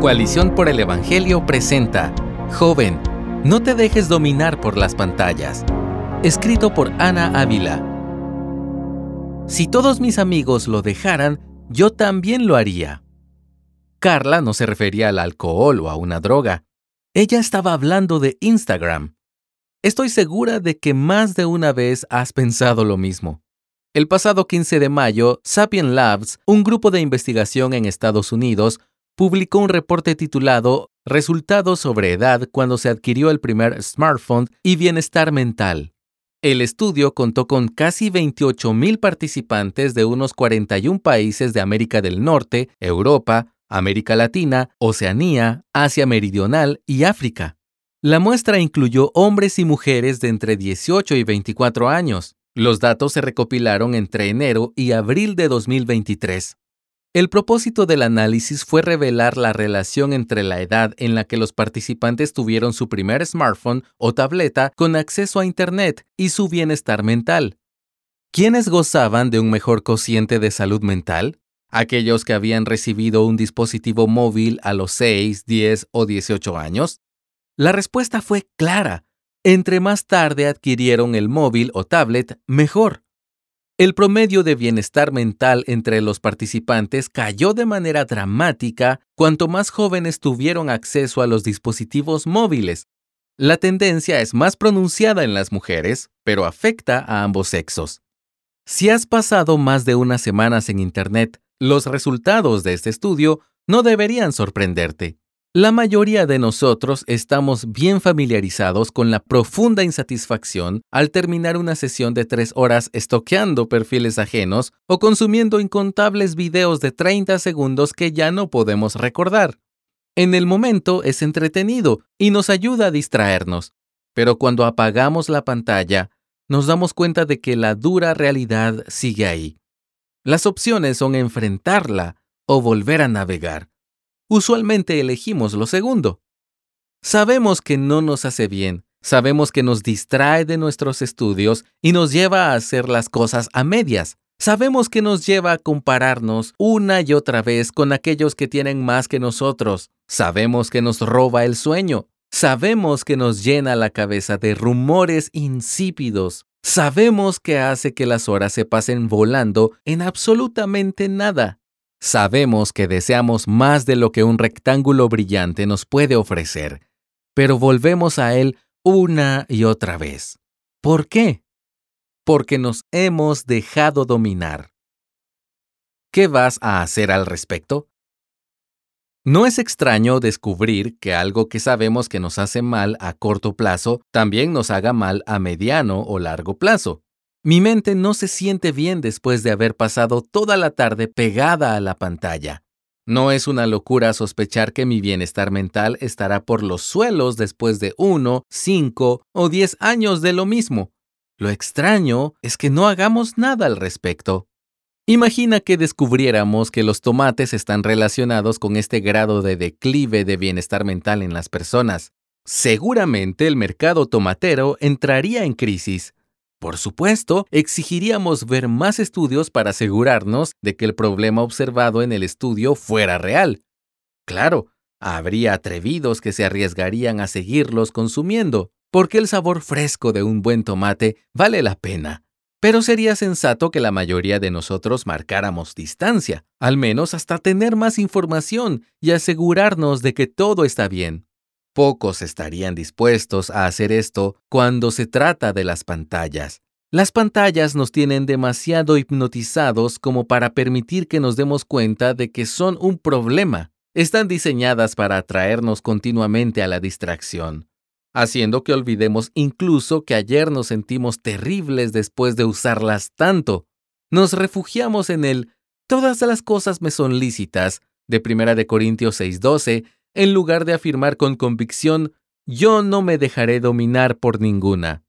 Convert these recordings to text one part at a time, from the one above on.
Coalición por el Evangelio presenta Joven, no te dejes dominar por las pantallas. Escrito por Ana Ávila. Si todos mis amigos lo dejaran, yo también lo haría. Carla no se refería al alcohol o a una droga. Ella estaba hablando de Instagram. Estoy segura de que más de una vez has pensado lo mismo. El pasado 15 de mayo, Sapien Labs, un grupo de investigación en Estados Unidos, publicó un reporte titulado Resultados sobre edad cuando se adquirió el primer smartphone y bienestar mental. El estudio contó con casi 28.000 participantes de unos 41 países de América del Norte, Europa, América Latina, Oceanía, Asia Meridional y África. La muestra incluyó hombres y mujeres de entre 18 y 24 años. Los datos se recopilaron entre enero y abril de 2023. El propósito del análisis fue revelar la relación entre la edad en la que los participantes tuvieron su primer smartphone o tableta con acceso a Internet y su bienestar mental. ¿Quiénes gozaban de un mejor cociente de salud mental? ¿Aquellos que habían recibido un dispositivo móvil a los 6, 10 o 18 años? La respuesta fue clara. Entre más tarde adquirieron el móvil o tablet, mejor. El promedio de bienestar mental entre los participantes cayó de manera dramática cuanto más jóvenes tuvieron acceso a los dispositivos móviles. La tendencia es más pronunciada en las mujeres, pero afecta a ambos sexos. Si has pasado más de unas semanas en Internet, los resultados de este estudio no deberían sorprenderte. La mayoría de nosotros estamos bien familiarizados con la profunda insatisfacción al terminar una sesión de tres horas estoqueando perfiles ajenos o consumiendo incontables videos de 30 segundos que ya no podemos recordar. En el momento es entretenido y nos ayuda a distraernos, pero cuando apagamos la pantalla, nos damos cuenta de que la dura realidad sigue ahí. Las opciones son enfrentarla o volver a navegar usualmente elegimos lo segundo. Sabemos que no nos hace bien, sabemos que nos distrae de nuestros estudios y nos lleva a hacer las cosas a medias. Sabemos que nos lleva a compararnos una y otra vez con aquellos que tienen más que nosotros. Sabemos que nos roba el sueño. Sabemos que nos llena la cabeza de rumores insípidos. Sabemos que hace que las horas se pasen volando en absolutamente nada. Sabemos que deseamos más de lo que un rectángulo brillante nos puede ofrecer, pero volvemos a él una y otra vez. ¿Por qué? Porque nos hemos dejado dominar. ¿Qué vas a hacer al respecto? No es extraño descubrir que algo que sabemos que nos hace mal a corto plazo también nos haga mal a mediano o largo plazo. Mi mente no se siente bien después de haber pasado toda la tarde pegada a la pantalla. No es una locura sospechar que mi bienestar mental estará por los suelos después de uno, cinco o diez años de lo mismo. Lo extraño es que no hagamos nada al respecto. Imagina que descubriéramos que los tomates están relacionados con este grado de declive de bienestar mental en las personas. Seguramente el mercado tomatero entraría en crisis por supuesto, exigiríamos ver más estudios para asegurarnos de que el problema observado en el estudio fuera real. Claro, habría atrevidos que se arriesgarían a seguirlos consumiendo, porque el sabor fresco de un buen tomate vale la pena. Pero sería sensato que la mayoría de nosotros marcáramos distancia, al menos hasta tener más información y asegurarnos de que todo está bien. Pocos estarían dispuestos a hacer esto cuando se trata de las pantallas. Las pantallas nos tienen demasiado hipnotizados como para permitir que nos demos cuenta de que son un problema. Están diseñadas para atraernos continuamente a la distracción, haciendo que olvidemos incluso que ayer nos sentimos terribles después de usarlas tanto. Nos refugiamos en el todas las cosas me son lícitas de 1 de Corintios 6:12 en lugar de afirmar con convicción, yo no me dejaré dominar por ninguna.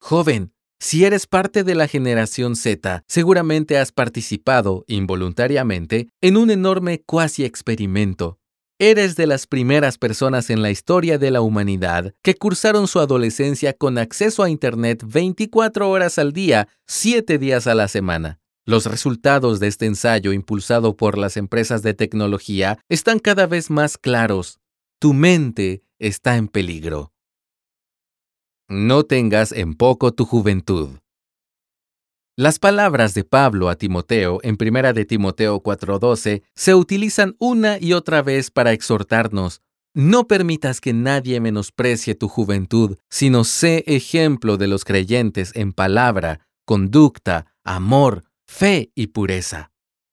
Joven, si eres parte de la generación Z, seguramente has participado, involuntariamente, en un enorme cuasi experimento. Eres de las primeras personas en la historia de la humanidad que cursaron su adolescencia con acceso a Internet 24 horas al día, 7 días a la semana. Los resultados de este ensayo impulsado por las empresas de tecnología están cada vez más claros. Tu mente está en peligro. No tengas en poco tu juventud. Las palabras de Pablo a Timoteo en 1 de Timoteo 4:12 se utilizan una y otra vez para exhortarnos. No permitas que nadie menosprecie tu juventud, sino sé ejemplo de los creyentes en palabra, conducta, amor, fe y pureza.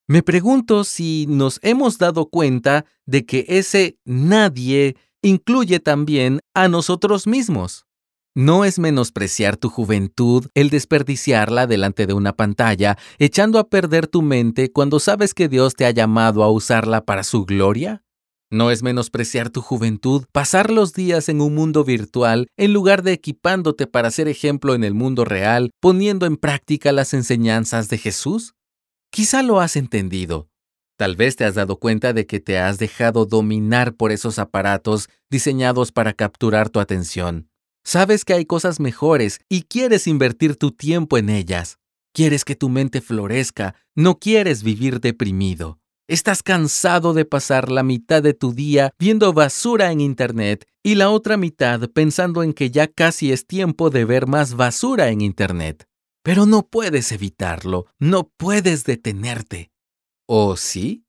Me pregunto si nos hemos dado cuenta de que ese nadie incluye también a nosotros mismos. No es menospreciar tu juventud el desperdiciarla delante de una pantalla, echando a perder tu mente cuando sabes que Dios te ha llamado a usarla para su gloria. No es menospreciar tu juventud pasar los días en un mundo virtual en lugar de equipándote para ser ejemplo en el mundo real, poniendo en práctica las enseñanzas de Jesús. Quizá lo has entendido. Tal vez te has dado cuenta de que te has dejado dominar por esos aparatos diseñados para capturar tu atención. Sabes que hay cosas mejores y quieres invertir tu tiempo en ellas. Quieres que tu mente florezca, no quieres vivir deprimido. Estás cansado de pasar la mitad de tu día viendo basura en Internet y la otra mitad pensando en que ya casi es tiempo de ver más basura en Internet. Pero no puedes evitarlo, no puedes detenerte. ¿O sí?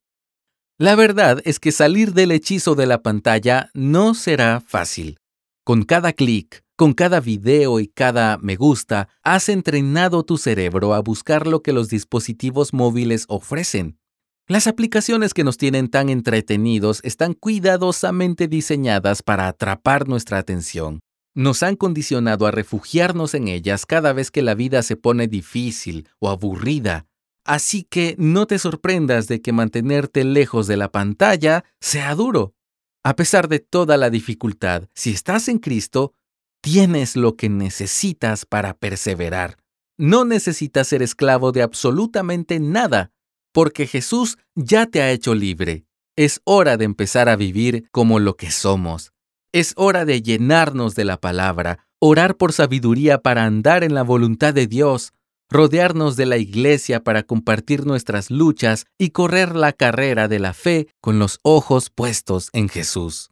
La verdad es que salir del hechizo de la pantalla no será fácil. Con cada clic, con cada video y cada me gusta, has entrenado tu cerebro a buscar lo que los dispositivos móviles ofrecen. Las aplicaciones que nos tienen tan entretenidos están cuidadosamente diseñadas para atrapar nuestra atención. Nos han condicionado a refugiarnos en ellas cada vez que la vida se pone difícil o aburrida. Así que no te sorprendas de que mantenerte lejos de la pantalla sea duro. A pesar de toda la dificultad, si estás en Cristo, tienes lo que necesitas para perseverar. No necesitas ser esclavo de absolutamente nada porque Jesús ya te ha hecho libre. Es hora de empezar a vivir como lo que somos. Es hora de llenarnos de la palabra, orar por sabiduría para andar en la voluntad de Dios, rodearnos de la iglesia para compartir nuestras luchas y correr la carrera de la fe con los ojos puestos en Jesús.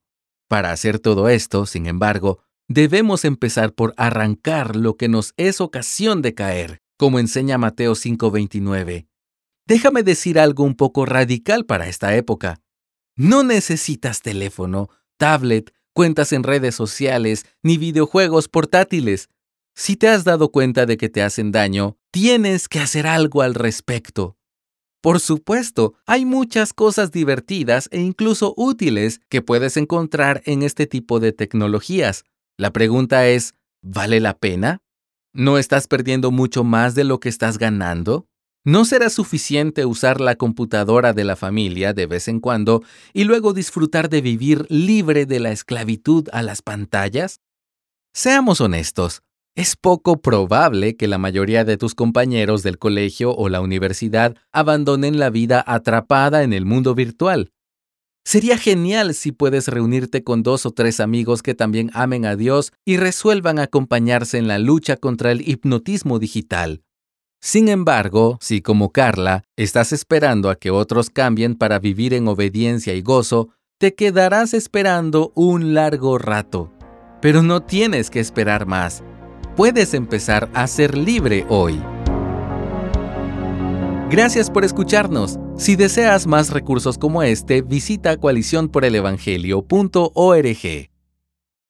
Para hacer todo esto, sin embargo, debemos empezar por arrancar lo que nos es ocasión de caer, como enseña Mateo 5:29. Déjame decir algo un poco radical para esta época. No necesitas teléfono, tablet, cuentas en redes sociales, ni videojuegos portátiles. Si te has dado cuenta de que te hacen daño, tienes que hacer algo al respecto. Por supuesto, hay muchas cosas divertidas e incluso útiles que puedes encontrar en este tipo de tecnologías. La pregunta es, ¿vale la pena? ¿No estás perdiendo mucho más de lo que estás ganando? ¿No será suficiente usar la computadora de la familia de vez en cuando y luego disfrutar de vivir libre de la esclavitud a las pantallas? Seamos honestos, es poco probable que la mayoría de tus compañeros del colegio o la universidad abandonen la vida atrapada en el mundo virtual. Sería genial si puedes reunirte con dos o tres amigos que también amen a Dios y resuelvan acompañarse en la lucha contra el hipnotismo digital. Sin embargo, si como Carla estás esperando a que otros cambien para vivir en obediencia y gozo, te quedarás esperando un largo rato. Pero no tienes que esperar más. Puedes empezar a ser libre hoy. Gracias por escucharnos. Si deseas más recursos como este, visita coaliciónporelevangelio.org.